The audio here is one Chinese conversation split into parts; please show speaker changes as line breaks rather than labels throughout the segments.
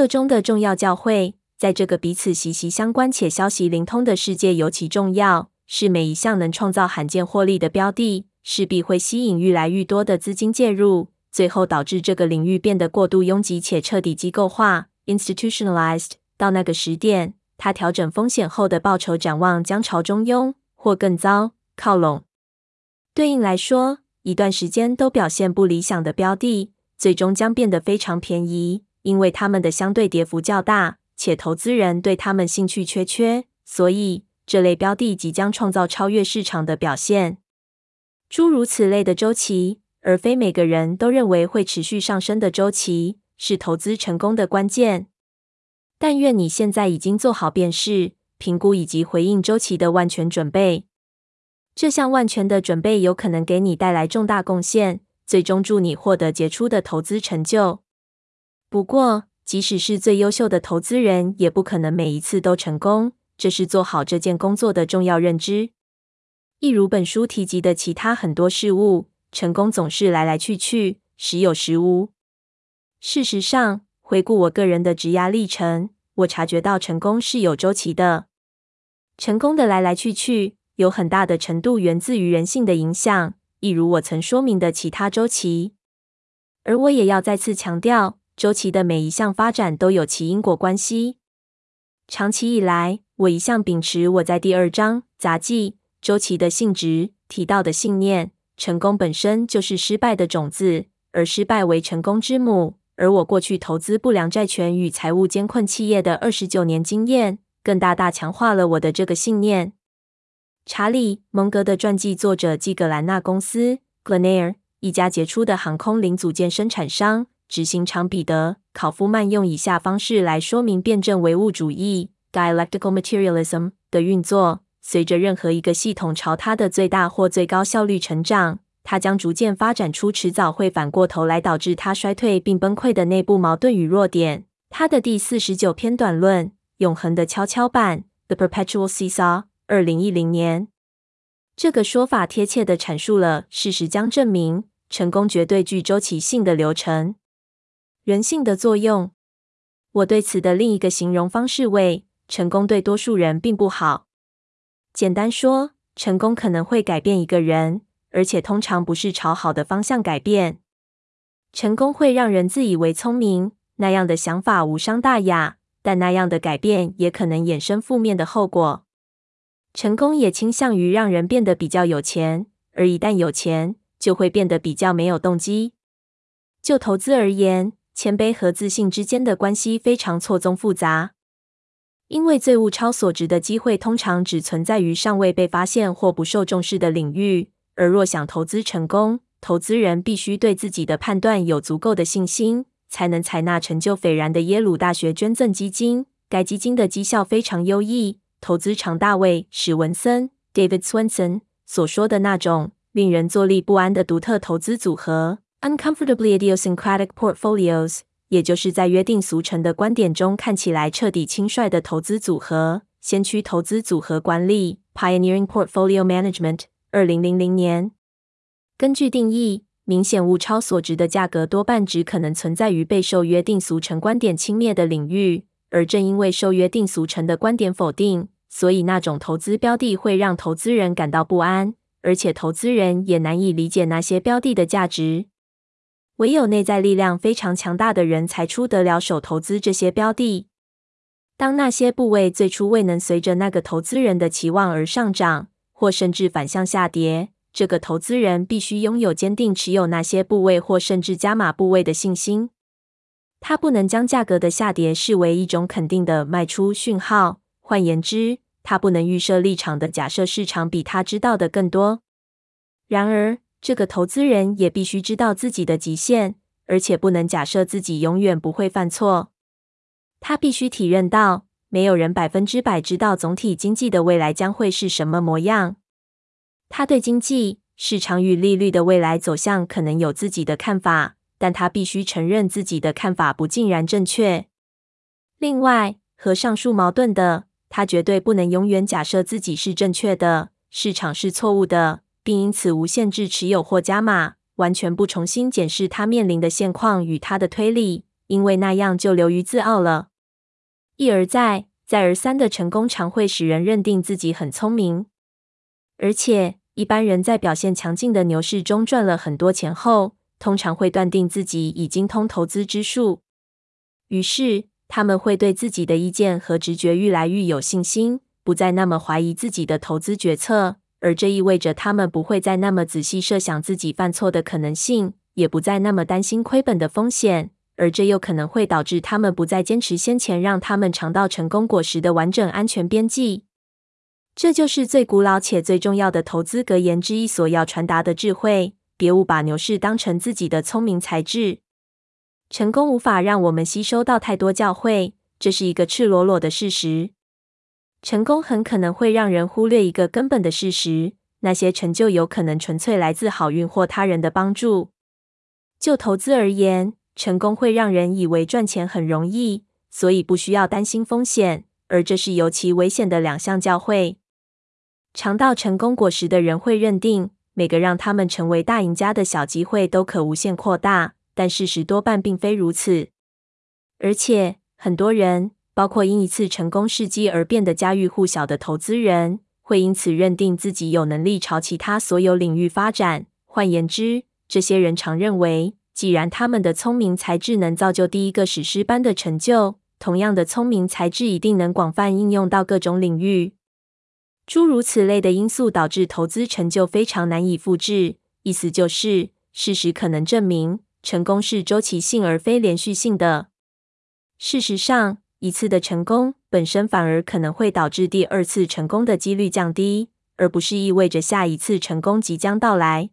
个中的重要教会，在这个彼此息息相关且消息灵通的世界尤其重要。是每一项能创造罕见获利的标的，势必会吸引愈来愈多的资金介入，最后导致这个领域变得过度拥挤且彻底机构化 （institutionalized）。到那个时点，它调整风险后的报酬展望将朝中庸或更糟靠拢。对应来说，一段时间都表现不理想的标的，最终将变得非常便宜，因为他们的相对跌幅较大，且投资人对他们兴趣缺缺，所以。这类标的即将创造超越市场的表现，诸如此类的周期，而非每个人都认为会持续上升的周期，是投资成功的关键。但愿你现在已经做好辨识、评估以及回应周期的万全准备。这项万全的准备有可能给你带来重大贡献，最终助你获得杰出的投资成就。不过，即使是最优秀的投资人，也不可能每一次都成功。这是做好这件工作的重要认知。一如本书提及的其他很多事物，成功总是来来去去，时有时无。事实上，回顾我个人的职涯历程，我察觉到成功是有周期的。成功的来来去去，有很大的程度源自于人性的影响，一如我曾说明的其他周期。而我也要再次强调，周期的每一项发展都有其因果关系。长期以来，我一向秉持我在第二章杂记周期的性质提到的信念：成功本身就是失败的种子，而失败为成功之母。而我过去投资不良债权与财务艰困企业的二十九年经验，更大大强化了我的这个信念。查理·蒙格的传记作者继葛兰纳公司 （Glenair） 一家杰出的航空零组件生产商执行长彼得·考夫曼用以下方式来说明辩证唯物主义。Dialectical materialism 的运作，随着任何一个系统朝它的最大或最高效率成长，它将逐渐发展出迟早会反过头来导致它衰退并崩溃的内部矛盾与弱点。他的第四十九篇短论《永恒的跷跷板》The Perpetual Seesaw，二零一零年。这个说法贴切地阐述了事实将证明成功绝对具周期性的流程。人性的作用，我对此的另一个形容方式为。成功对多数人并不好。简单说，成功可能会改变一个人，而且通常不是朝好的方向改变。成功会让人自以为聪明，那样的想法无伤大雅，但那样的改变也可能衍生负面的后果。成功也倾向于让人变得比较有钱，而一旦有钱，就会变得比较没有动机。就投资而言，谦卑和自信之间的关系非常错综复杂。因为最物超所值的机会通常只存在于尚未被发现或不受重视的领域，而若想投资成功，投资人必须对自己的判断有足够的信心，才能采纳成就斐然的耶鲁大学捐赠基金。该基金的绩效非常优异，投资长大卫史文森 （David Swenson） 所说的那种令人坐立不安的独特投资组合 （uncomfortably idiosyncratic portfolios）。也就是在约定俗成的观点中看起来彻底轻率的投资组合，先驱投资组合管理 （Pioneering Portfolio Management）。二零零零年，根据定义，明显物超所值的价格多半只可能存在于被受约定俗成观点轻蔑的领域，而正因为受约定俗成的观点否定，所以那种投资标的会让投资人感到不安，而且投资人也难以理解那些标的的价值。唯有内在力量非常强大的人才出得了手投资这些标的。当那些部位最初未能随着那个投资人的期望而上涨，或甚至反向下跌，这个投资人必须拥有坚定持有那些部位或甚至加码部位的信心。他不能将价格的下跌视为一种肯定的卖出讯号。换言之，他不能预设立场的假设市场比他知道的更多。然而，这个投资人也必须知道自己的极限，而且不能假设自己永远不会犯错。他必须体认到，没有人百分之百知道总体经济的未来将会是什么模样。他对经济、市场与利率的未来走向可能有自己的看法，但他必须承认自己的看法不尽然正确。另外，和上述矛盾的，他绝对不能永远假设自己是正确的，市场是错误的。并因此无限制持有或加码，完全不重新检视他面临的现况与他的推理，因为那样就流于自傲了。一而再、再而三的成功常会使人认定自己很聪明，而且一般人在表现强劲的牛市中赚了很多钱后，通常会断定自己已精通投资之术，于是他们会对自己的意见和直觉愈来愈有信心，不再那么怀疑自己的投资决策。而这意味着他们不会再那么仔细设想自己犯错的可能性，也不再那么担心亏本的风险。而这又可能会导致他们不再坚持先前让他们尝到成功果实的完整安全边际。这就是最古老且最重要的投资格言之一所要传达的智慧：别误把牛市当成自己的聪明才智。成功无法让我们吸收到太多教诲，这是一个赤裸裸的事实。成功很可能会让人忽略一个根本的事实：那些成就有可能纯粹来自好运或他人的帮助。就投资而言，成功会让人以为赚钱很容易，所以不需要担心风险，而这是尤其危险的两项教诲。尝到成功果实的人会认定，每个让他们成为大赢家的小机会都可无限扩大，但事实多半并非如此。而且，很多人。包括因一次成功事迹而变得家喻户晓的投资人，会因此认定自己有能力朝其他所有领域发展。换言之，这些人常认为，既然他们的聪明才智能造就第一个史诗般的成就，同样的聪明才智一定能广泛应用到各种领域。诸如此类的因素导致投资成就非常难以复制。意思就是，事实可能证明，成功是周期性而非连续性的。事实上，一次的成功本身反而可能会导致第二次成功的几率降低，而不是意味着下一次成功即将到来。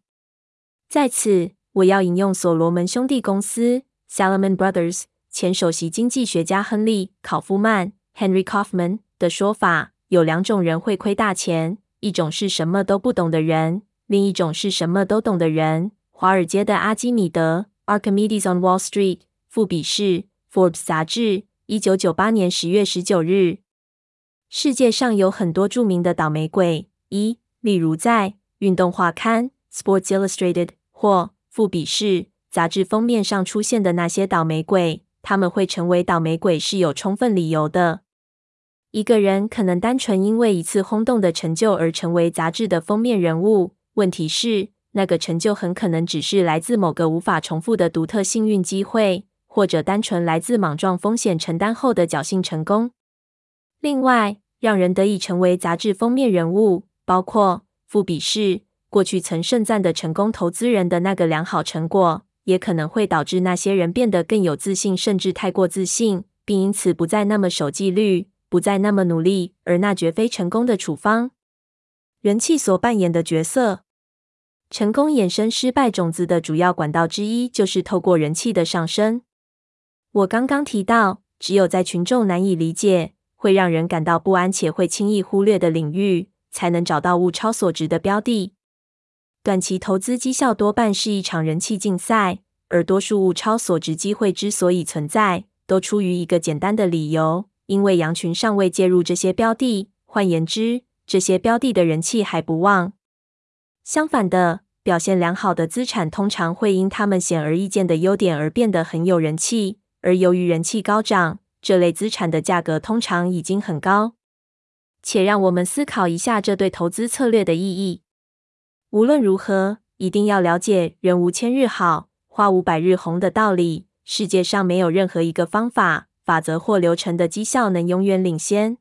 在此，我要引用所罗门兄弟公司 （Salomon Brothers） 前首席经济学家亨利·考夫曼 （Henry Kaufman） 的说法：有两种人会亏大钱，一种是什么都不懂的人，另一种是什么都懂的人。华尔街的阿基米德 （Archimedes on Wall Street） 富比士 （Forbes） 杂志。一九九八年十月十九日，世界上有很多著名的倒霉鬼。一，例如在运动画刊 （Sports Illustrated） 或富比士杂志封面上出现的那些倒霉鬼，他们会成为倒霉鬼是有充分理由的。一个人可能单纯因为一次轰动的成就而成为杂志的封面人物，问题是那个成就很可能只是来自某个无法重复的独特幸运机会。或者单纯来自莽撞风险承担后的侥幸成功。另外，让人得以成为杂志封面人物，包括富比士过去曾盛赞的成功投资人的那个良好成果，也可能会导致那些人变得更有自信，甚至太过自信，并因此不再那么守纪律，不再那么努力。而那绝非成功的处方。人气所扮演的角色，成功衍生失败种子的主要管道之一，就是透过人气的上升。我刚刚提到，只有在群众难以理解、会让人感到不安且会轻易忽略的领域，才能找到物超所值的标的。短期投资绩效多半是一场人气竞赛，而多数物超所值机会之所以存在，都出于一个简单的理由：因为羊群尚未介入这些标的。换言之，这些标的的人气还不旺。相反的，表现良好的资产通常会因他们显而易见的优点而变得很有人气。而由于人气高涨，这类资产的价格通常已经很高。且让我们思考一下这对投资策略的意义。无论如何，一定要了解“人无千日好，花无百日红”的道理。世界上没有任何一个方法、法则或流程的绩效能永远领先。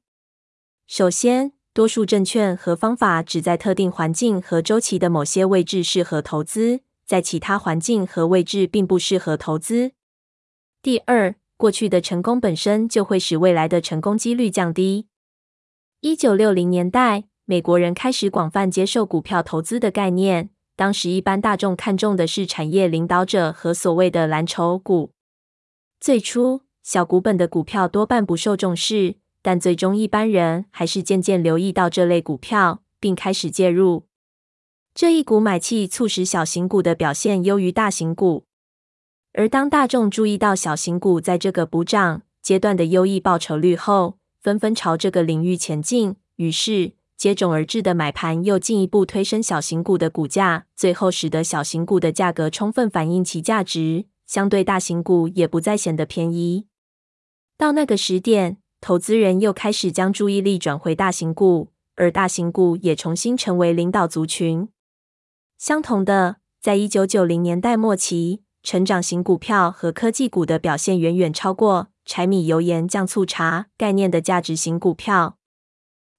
首先，多数证券和方法只在特定环境和周期的某些位置适合投资，在其他环境和位置并不适合投资。第二，过去的成功本身就会使未来的成功几率降低。一九六零年代，美国人开始广泛接受股票投资的概念。当时，一般大众看重的是产业领导者和所谓的蓝筹股。最初，小股本的股票多半不受重视，但最终一般人还是渐渐留意到这类股票，并开始介入。这一股买气促使小型股的表现优于大型股。而当大众注意到小型股在这个补涨阶段的优异报酬率后，纷纷朝这个领域前进。于是，接踵而至的买盘又进一步推升小型股的股价，最后使得小型股的价格充分反映其价值。相对大型股也不再显得便宜。到那个时点，投资人又开始将注意力转回大型股，而大型股也重新成为领导族群。相同的，在一九九零年代末期，成长型股票和科技股的表现远远超过柴米油盐酱醋茶概念的价值型股票。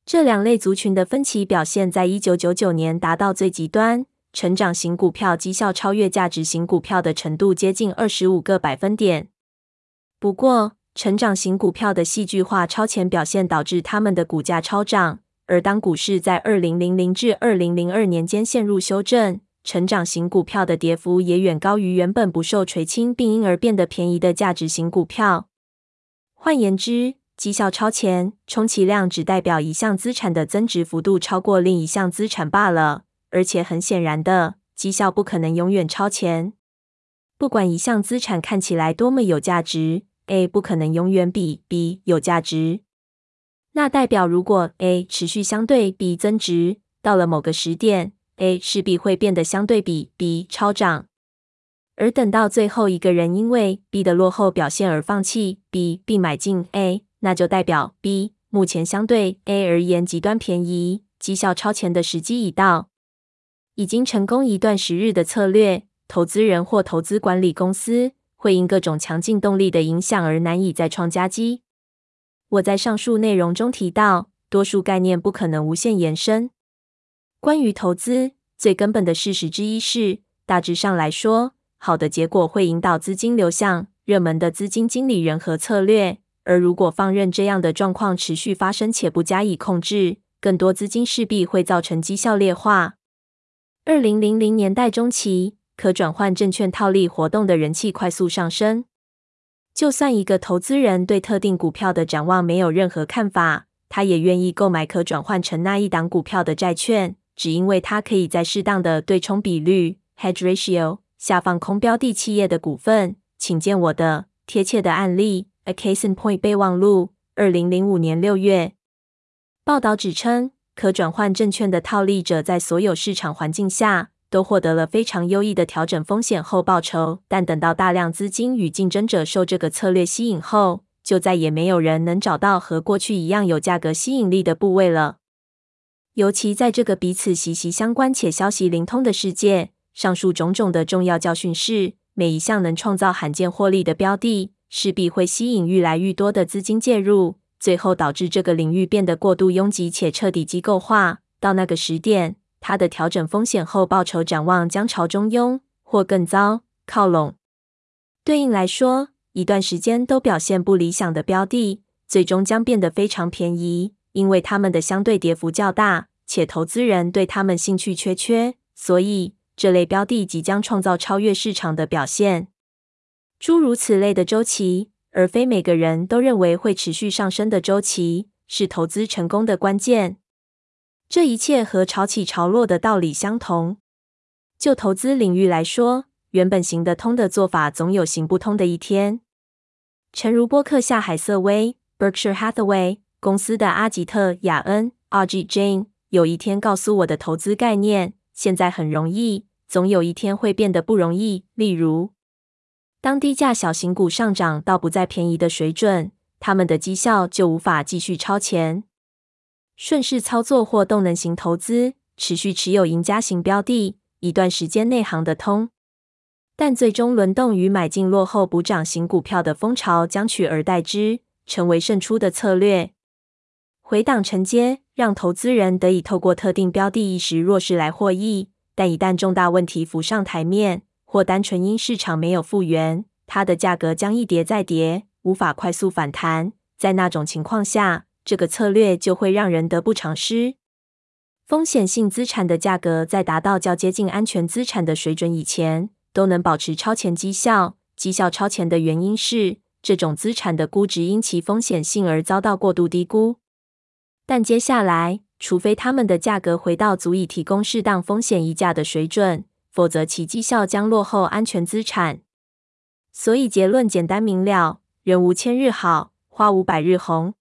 这两类族群的分歧表现在一九九九年达到最极端。成长型股票绩效超越价值型股票的程度接近二十五个百分点。不过，成长型股票的戏剧化超前表现导致他们的股价超涨。而当股市在二零零零至二零零二年间陷入修正，成长型股票的跌幅也远高于原本不受垂青，并因而变得便宜的价值型股票。换言之，绩效超前，充其量只代表一项资产的增值幅度超过另一项资产罢了。而且很显然的，绩效不可能永远超前。不管一项资产看起来多么有价值，A 不可能永远比 B 有价值。那代表，如果 A 持续相对 B 增值，到了某个时点，A 势必会变得相对比 B 超涨。而等到最后一个人因为 B 的落后表现而放弃 B 并买进 A，那就代表 B 目前相对 A 而言极端便宜，绩效超前的时机已到。已经成功一段时日的策略，投资人或投资管理公司会因各种强劲动力的影响而难以再创佳绩。我在上述内容中提到，多数概念不可能无限延伸。关于投资，最根本的事实之一是，大致上来说，好的结果会引导资金流向热门的资金经理人和策略，而如果放任这样的状况持续发生且不加以控制，更多资金势必会造成绩效劣化。二零零零年代中期，可转换证券套利活动的人气快速上升。就算一个投资人对特定股票的展望没有任何看法，他也愿意购买可转换成那一档股票的债券，只因为它可以在适当的对冲比率 （hedge ratio） 下放空标的企业的股份。请见我的贴切的案例《A Case in Point》备忘录，二零零五年六月。报道指称。可转换证券的套利者在所有市场环境下都获得了非常优异的调整风险后报酬，但等到大量资金与竞争者受这个策略吸引后，就再也没有人能找到和过去一样有价格吸引力的部位了。尤其在这个彼此息息相关且消息灵通的世界，上述种种的重要教训是：每一项能创造罕见获利的标的，势必会吸引愈来愈多的资金介入。最后导致这个领域变得过度拥挤且彻底机构化。到那个时点，它的调整风险后报酬展望将朝中庸或更糟靠拢。对应来说，一段时间都表现不理想的标的，最终将变得非常便宜，因为他们的相对跌幅较大，且投资人对他们兴趣缺缺。所以，这类标的即将创造超越市场的表现。诸如此类的周期。而非每个人都认为会持续上升的周期是投资成功的关键。这一切和潮起潮落的道理相同。就投资领域来说，原本行得通的做法总有行不通的一天。诚如波克夏海瑟威 （Berkshire Hathaway） 公司的阿吉特·雅恩 （Ajit Jain） 有一天告诉我的投资概念：现在很容易，总有一天会变得不容易。例如，当低价小型股上涨到不再便宜的水准，他们的绩效就无法继续超前。顺势操作或动能型投资，持续持有赢家型标的，一段时间内行得通。但最终轮动与买进落后补涨型股票的风潮将取而代之，成为胜出的策略。回档承接，让投资人得以透过特定标的一时弱势来获益，但一旦重大问题浮上台面，或单纯因市场没有复原，它的价格将一跌再跌，无法快速反弹。在那种情况下，这个策略就会让人得不偿失。风险性资产的价格在达到较接近安全资产的水准以前，都能保持超前绩效。绩效超前的原因是，这种资产的估值因其风险性而遭到过度低估。但接下来，除非他们的价格回到足以提供适当风险溢价的水准。否则，其绩效将落后安全资产。所以结论简单明了：人无千日好，花无百日红。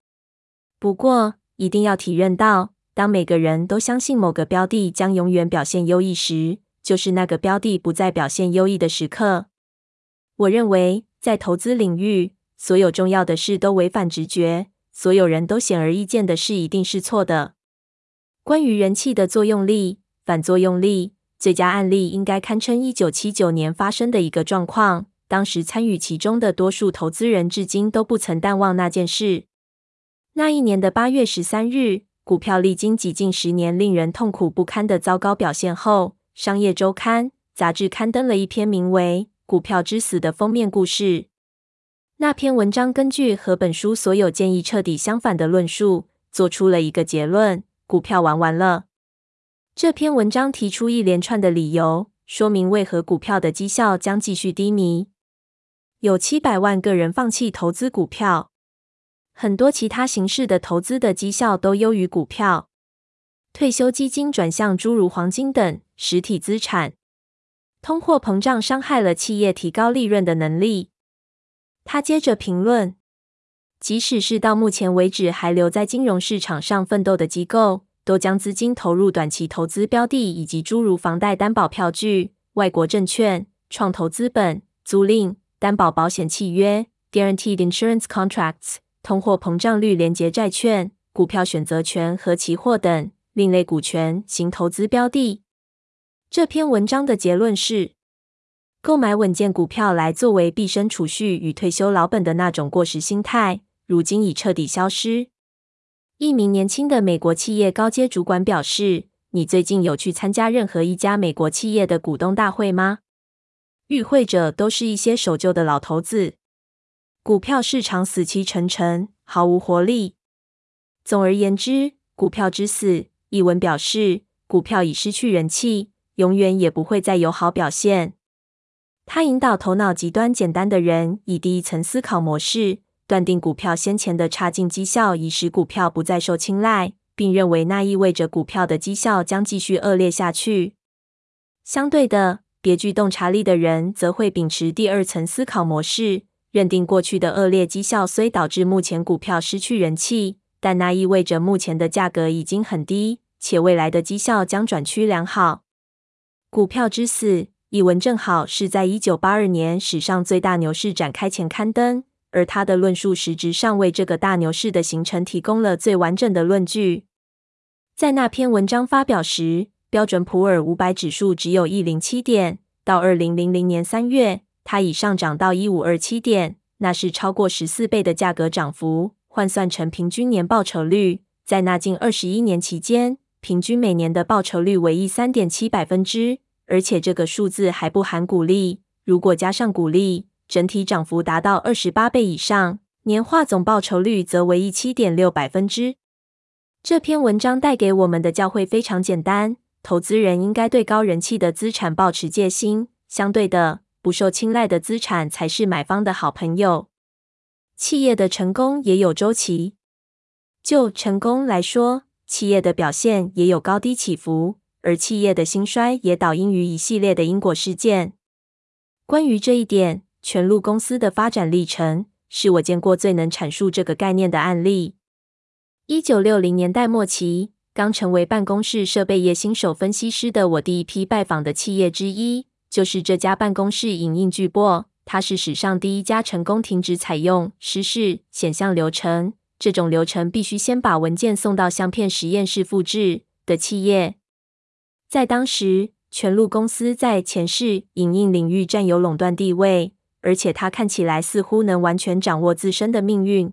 不过，一定要体认到，当每个人都相信某个标的将永远表现优异时，就是那个标的不再表现优异的时刻。我认为，在投资领域，所有重要的事都违反直觉，所有人都显而易见的事一定是错的。关于人气的作用力、反作用力，最佳案例应该堪称一九七九年发生的一个状况。当时参与其中的多数投资人至今都不曾淡忘那件事。那一年的八月十三日，股票历经几近十年令人痛苦不堪的糟糕表现后，《商业周刊》杂志刊登了一篇名为《股票之死》的封面故事。那篇文章根据和本书所有建议彻底相反的论述，做出了一个结论。股票玩完了。这篇文章提出一连串的理由，说明为何股票的绩效将继续低迷。有七百万个人放弃投资股票，很多其他形式的投资的绩效都优于股票。退休基金转向诸如黄金等实体资产。通货膨胀伤害了企业提高利润的能力。他接着评论。即使是到目前为止还留在金融市场上奋斗的机构，都将资金投入短期投资标的，以及诸如房贷担保票据、外国证券、创投资本、租赁、担保保险契约 （Guaranteed Insurance Contracts）、通货膨胀率连结债券、股票选择权和期货等另类股权型投资标的。这篇文章的结论是。购买稳健股票来作为毕生储蓄与退休老本的那种过时心态，如今已彻底消失。一名年轻的美国企业高阶主管表示：“你最近有去参加任何一家美国企业的股东大会吗？与会者都是一些守旧的老头子。股票市场死气沉沉，毫无活力。总而言之，股票之死。”一文表示，股票已失去人气，永远也不会再有好表现。他引导头脑极端简单的人以第一层思考模式断定股票先前的差劲绩效已使股票不再受青睐，并认为那意味着股票的绩效将继续恶劣下去。相对的，别具洞察力的人则会秉持第二层思考模式，认定过去的恶劣绩效虽导致目前股票失去人气，但那意味着目前的价格已经很低，且未来的绩效将转趋良好。股票之死。一文正好是在一九八二年史上最大牛市展开前刊登，而他的论述实质上为这个大牛市的形成提供了最完整的论据。在那篇文章发表时，标准普尔五百指数只有一零七点，到二零零零年三月，它已上涨到一五二七点，那是超过十四倍的价格涨幅，换算成平均年报酬率，在那近二十一年期间，平均每年的报酬率为一三点七百分之。而且这个数字还不含股利，如果加上股利，整体涨幅达到二十八倍以上，年化总报酬率则为一七点六百分之。这篇文章带给我们的教诲非常简单：投资人应该对高人气的资产保持戒心，相对的，不受青睐的资产才是买方的好朋友。企业的成功也有周期，就成功来说，企业的表现也有高低起伏。而企业的兴衰也导因于一系列的因果事件。关于这一点，全录公司的发展历程是我见过最能阐述这个概念的案例。一九六零年代末期，刚成为办公室设备业新手分析师的我，第一批拜访的企业之一就是这家办公室影印巨擘。它是史上第一家成功停止采用湿式显像流程，这种流程必须先把文件送到相片实验室复制的企业。在当时，全录公司在前世影印领域占有垄断地位，而且它看起来似乎能完全掌握自身的命运。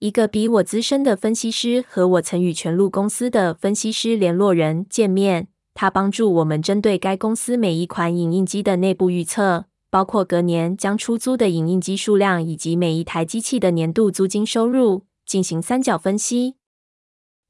一个比我资深的分析师和我曾与全录公司的分析师联络人见面，他帮助我们针对该公司每一款影印机的内部预测，包括隔年将出租的影印机数量以及每一台机器的年度租金收入，进行三角分析。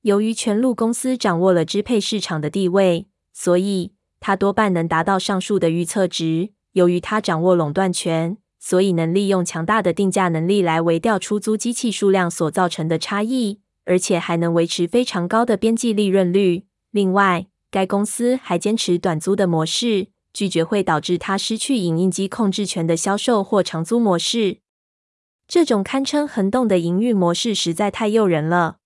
由于全路公司掌握了支配市场的地位，所以他多半能达到上述的预测值。由于他掌握垄断权，所以能利用强大的定价能力来微调出租机器数量所造成的差异，而且还能维持非常高的边际利润率。另外，该公司还坚持短租的模式，拒绝会导致他失去影印机控制权的销售或长租模式。这种堪称恒动的营运模式实在太诱人了。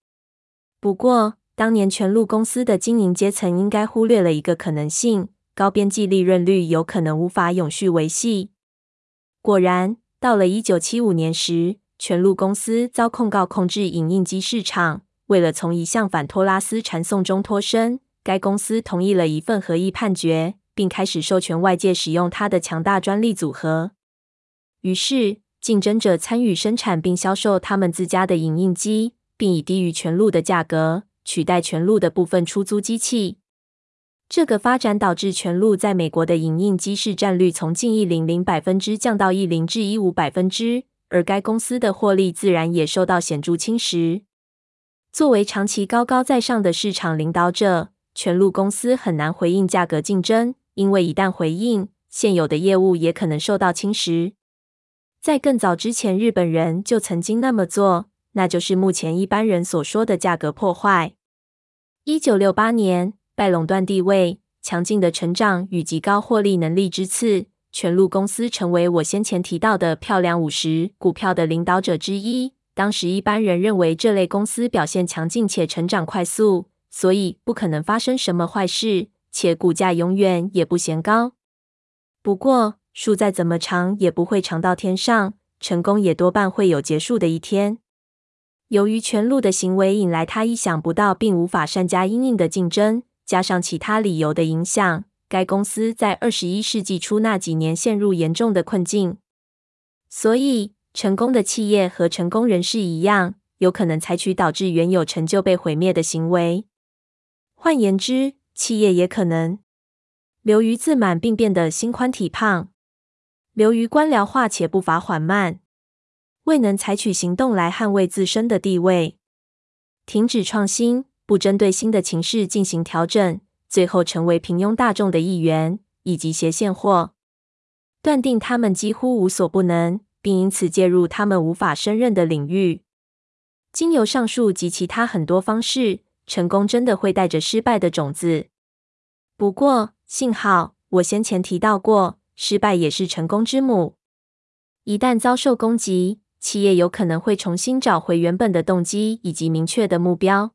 不过，当年全路公司的经营阶层应该忽略了一个可能性：高边际利润率有可能无法永续维系。果然，到了一九七五年时，全路公司遭控告控制影印机市场。为了从一项反托拉斯缠讼中脱身，该公司同意了一份合议判决，并开始授权外界使用它的强大专利组合。于是，竞争者参与生产并销售他们自家的影印机，并以低于全路的价格取代全路的部分出租机器。这个发展导致全路在美国的影印机市占率从近一零零百分之降到一零至一五百分之，而该公司的获利自然也受到显著侵蚀。作为长期高高在上的市场领导者，全路公司很难回应价格竞争，因为一旦回应，现有的业务也可能受到侵蚀。在更早之前，日本人就曾经那么做，那就是目前一般人所说的价格破坏。一九六八年，拜垄断地位、强劲的成长与极高获利能力之赐，全路公司成为我先前提到的漂亮五十股票的领导者之一。当时一般人认为这类公司表现强劲且成长快速，所以不可能发生什么坏事，且股价永远也不嫌高。不过树再怎么长也不会长到天上，成功也多半会有结束的一天。由于全路的行为引来他意想不到并无法善加因应的竞争，加上其他理由的影响，该公司在二十一世纪初那几年陷入严重的困境。所以。成功的企业和成功人士一样，有可能采取导致原有成就被毁灭的行为。换言之，企业也可能流于自满并变得心宽体胖，流于官僚化且步伐缓慢，未能采取行动来捍卫自身的地位，停止创新，不针对新的情势进行调整，最后成为平庸大众的一员，以及斜线货，断定他们几乎无所不能。并因此介入他们无法胜任的领域。经由上述及其他很多方式，成功真的会带着失败的种子。不过，幸好我先前提到过，失败也是成功之母。一旦遭受攻击，企业有可能会重新找回原本的动机以及明确的目标。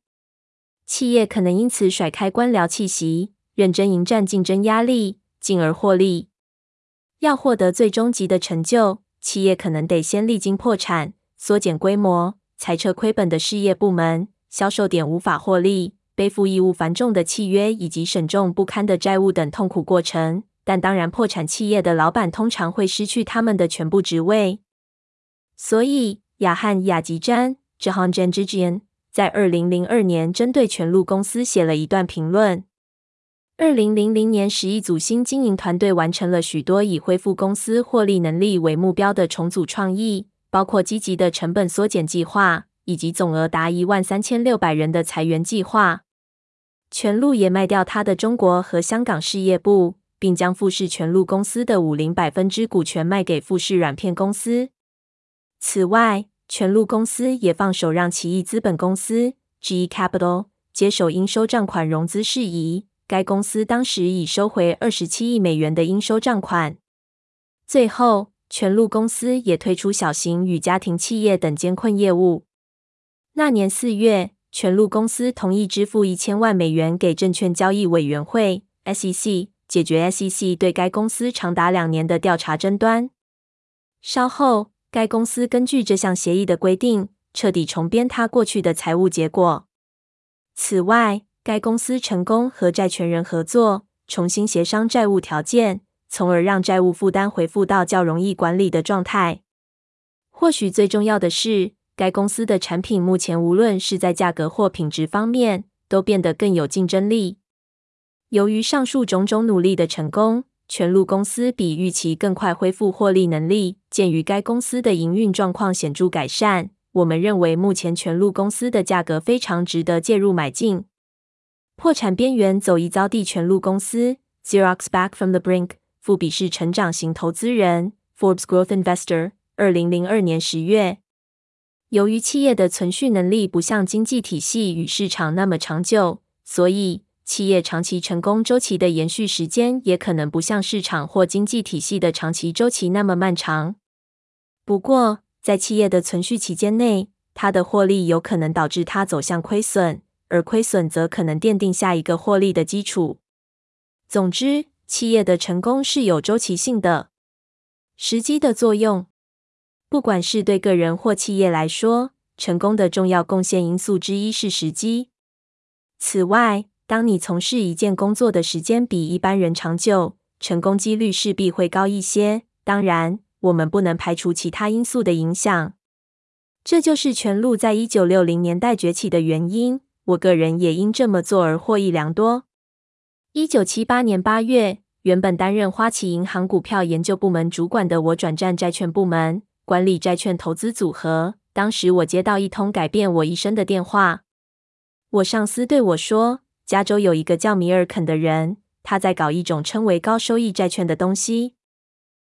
企业可能因此甩开官僚气息，认真迎战竞争压力，进而获利。要获得最终极的成就。企业可能得先历经破产、缩减规模、裁撤亏本的事业部门、销售点无法获利、背负义务繁重的契约以及沈重不堪的债务等痛苦过程。但当然，破产企业的老板通常会失去他们的全部职位。所以，雅翰·雅吉詹 （Jahan Janjigian） 在二零零二年针对全录公司写了一段评论。二零零零年十，一组新经营团队完成了许多以恢复公司获利能力为目标的重组创意，包括积极的成本缩减计划以及总额达一万三千六百人的裁员计划。全录也卖掉他的中国和香港事业部，并将富士全录公司的五零百分之股权卖给富士软片公司。此外，全路公司也放手让奇异资本公司 GE Capital 接手应收账款融资事宜。该公司当时已收回二十七亿美元的应收账款。最后，全路公司也退出小型与家庭企业等艰困业务。那年四月，全路公司同意支付一千万美元给证券交易委员会 （SEC） 解决 SEC 对该公司长达两年的调查争端。稍后，该公司根据这项协议的规定，彻底重编它过去的财务结果。此外，该公司成功和债权人合作，重新协商债务条件，从而让债务负担恢复到较容易管理的状态。或许最重要的是，该公司的产品目前无论是在价格或品质方面，都变得更有竞争力。由于上述种种努力的成功，全路公司比预期更快恢复获利能力。鉴于该公司的营运状况显著改善，我们认为目前全路公司的价格非常值得介入买进。破产边缘走一遭地全路公司，Xerox Back from the Brink。富比士成长型投资人，Forbes Growth Investor。二零零二年十月，由于企业的存续能力不像经济体系与市场那么长久，所以企业长期成功周期的延续时间也可能不像市场或经济体系的长期周期那么漫长。不过，在企业的存续期间内，它的获利有可能导致它走向亏损。而亏损则可能奠定下一个获利的基础。总之，企业的成功是有周期性的。时机的作用，不管是对个人或企业来说，成功的重要贡献因素之一是时机。此外，当你从事一件工作的时间比一般人长久，成功几率势必会高一些。当然，我们不能排除其他因素的影响。这就是全路在一九六零年代崛起的原因。我个人也因这么做而获益良多。一九七八年八月，原本担任花旗银行股票研究部门主管的我转战债券部门，管理债券投资组合。当时我接到一通改变我一生的电话。我上司对我说，加州有一个叫米尔肯的人，他在搞一种称为高收益债券的东西。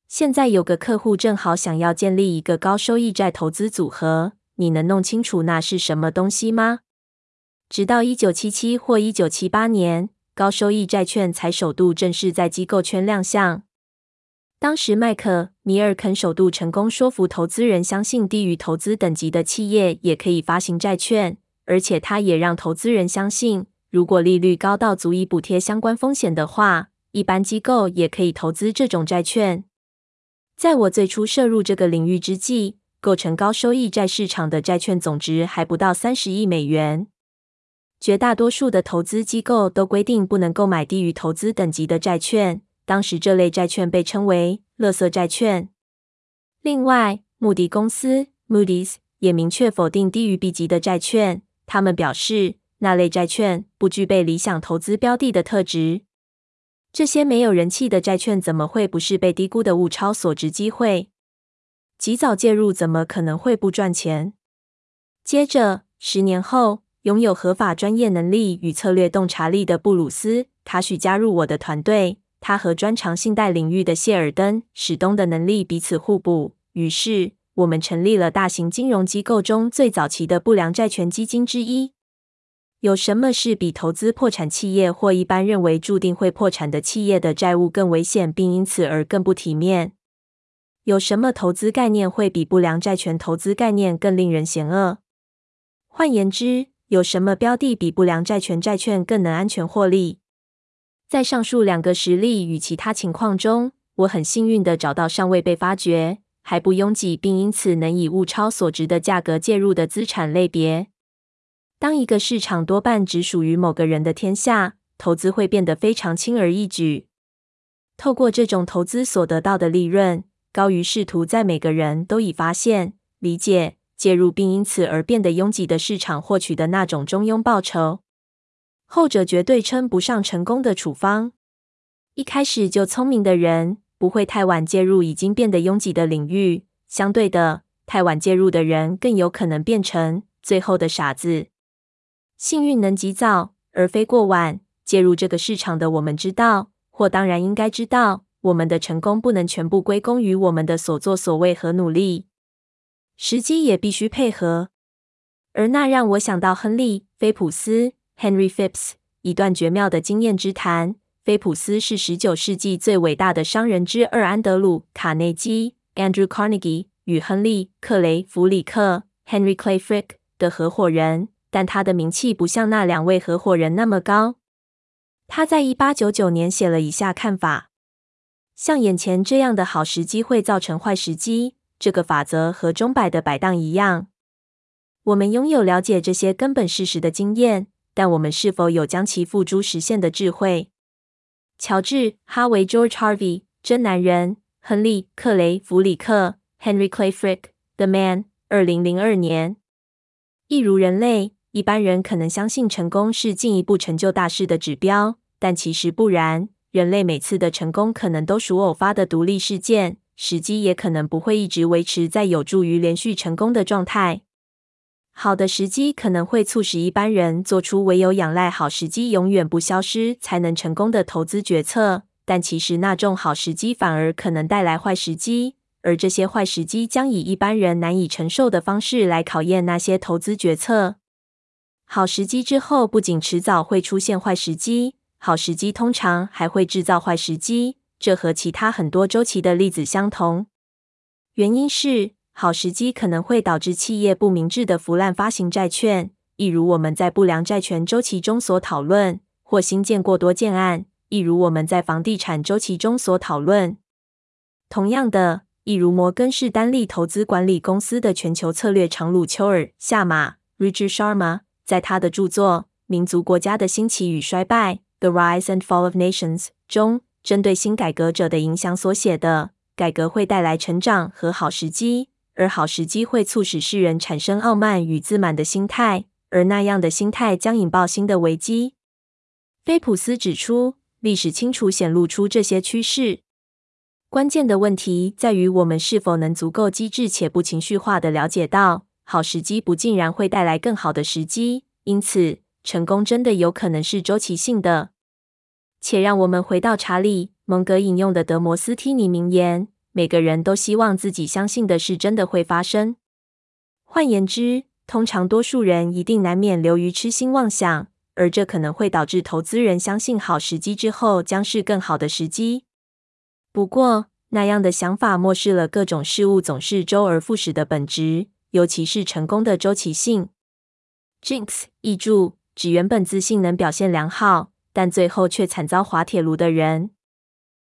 现在有个客户正好想要建立一个高收益债投资组合，你能弄清楚那是什么东西吗？直到一九七七或一九七八年，高收益债券才首度正式在机构圈亮相。当时，麦克·米尔肯首度成功说服投资人相信，低于投资等级的企业也可以发行债券，而且他也让投资人相信，如果利率高到足以补贴相关风险的话，一般机构也可以投资这种债券。在我最初涉入这个领域之际，构成高收益债市场的债券总值还不到三十亿美元。绝大多数的投资机构都规定不能购买低于投资等级的债券。当时这类债券被称为“垃圾债券”。另外，穆迪公司 （Moody's） 也明确否定低于 B 级的债券。他们表示，那类债券不具备理想投资标的的特质。这些没有人气的债券怎么会不是被低估的物超所值机会？及早介入怎么可能会不赚钱？接着，十年后。拥有合法专业能力与策略洞察力的布鲁斯·卡许加入我的团队。他和专长信贷领域的谢尔登·史东的能力彼此互补。于是，我们成立了大型金融机构中最早期的不良债权基金之一。有什么事比投资破产企业或一般认为注定会破产的企业的债务更危险，并因此而更不体面？有什么投资概念会比不良债权投资概念更令人嫌恶？换言之，有什么标的比不良债权债券更能安全获利？在上述两个实例与其他情况中，我很幸运地找到尚未被发掘、还不拥挤，并因此能以物超所值的价格介入的资产类别。当一个市场多半只属于某个人的天下，投资会变得非常轻而易举。透过这种投资所得到的利润，高于试图在每个人都已发现、理解。介入并因此而变得拥挤的市场获取的那种中庸报酬，后者绝对称不上成功的处方。一开始就聪明的人不会太晚介入已经变得拥挤的领域，相对的，太晚介入的人更有可能变成最后的傻子。幸运能及早而非过晚介入这个市场的我们知道，或当然应该知道，我们的成功不能全部归功于我们的所作所为和努力。时机也必须配合，而那让我想到亨利·菲普斯 （Henry Phipps） 一段绝妙的经验之谈。菲普斯是十九世纪最伟大的商人之二，安德鲁·卡内基 （Andrew Carnegie） 与亨利·克雷弗里克 （Henry Clay Frick） 的合伙人，但他的名气不像那两位合伙人那么高。他在一八九九年写了以下看法：像眼前这样的好时机会造成坏时机。这个法则和钟摆的摆荡一样，我们拥有了解这些根本事实的经验，但我们是否有将其付诸实现的智慧？乔治·哈维 （George Harvey） 真男人，亨利·克雷弗里克 （Henry Clay Frick）The Man，二零零二年。一如人类，一般人可能相信成功是进一步成就大事的指标，但其实不然。人类每次的成功可能都属偶发的独立事件。时机也可能不会一直维持在有助于连续成功的状态。好的时机可能会促使一般人做出唯有仰赖好时机永远不消失才能成功的投资决策，但其实那种好时机反而可能带来坏时机，而这些坏时机将以一般人难以承受的方式来考验那些投资决策。好时机之后，不仅迟早会出现坏时机，好时机通常还会制造坏时机。这和其他很多周期的例子相同，原因是好时机可能会导致企业不明智的腐烂发行债券，一如我们在不良债权周期中所讨论；或新建过多建案，一如我们在房地产周期中所讨论。同样的，一如摩根士丹利投资管理公司的全球策略长鲁丘尔夏马 Richard Sharma 在他的著作《民族国家的兴起与衰败》（The Rise and Fall of Nations） 中，针对新改革者的影响所写的：“改革会带来成长和好时机，而好时机会促使世人产生傲慢与自满的心态，而那样的心态将引爆新的危机。”菲普斯指出，历史清楚显露出这些趋势。关键的问题在于，我们是否能足够机智且不情绪化地了解到，好时机不尽然会带来更好的时机。因此，成功真的有可能是周期性的。且让我们回到查理·蒙格引用的德摩斯汀尼名言：“每个人都希望自己相信的事真的会发生。”换言之，通常多数人一定难免流于痴心妄想，而这可能会导致投资人相信好时机之后将是更好的时机。不过，那样的想法漠视了各种事物总是周而复始的本质，尤其是成功的周期性。Jinx 译注：指原本自信能表现良好，但最后却惨遭滑铁卢的人。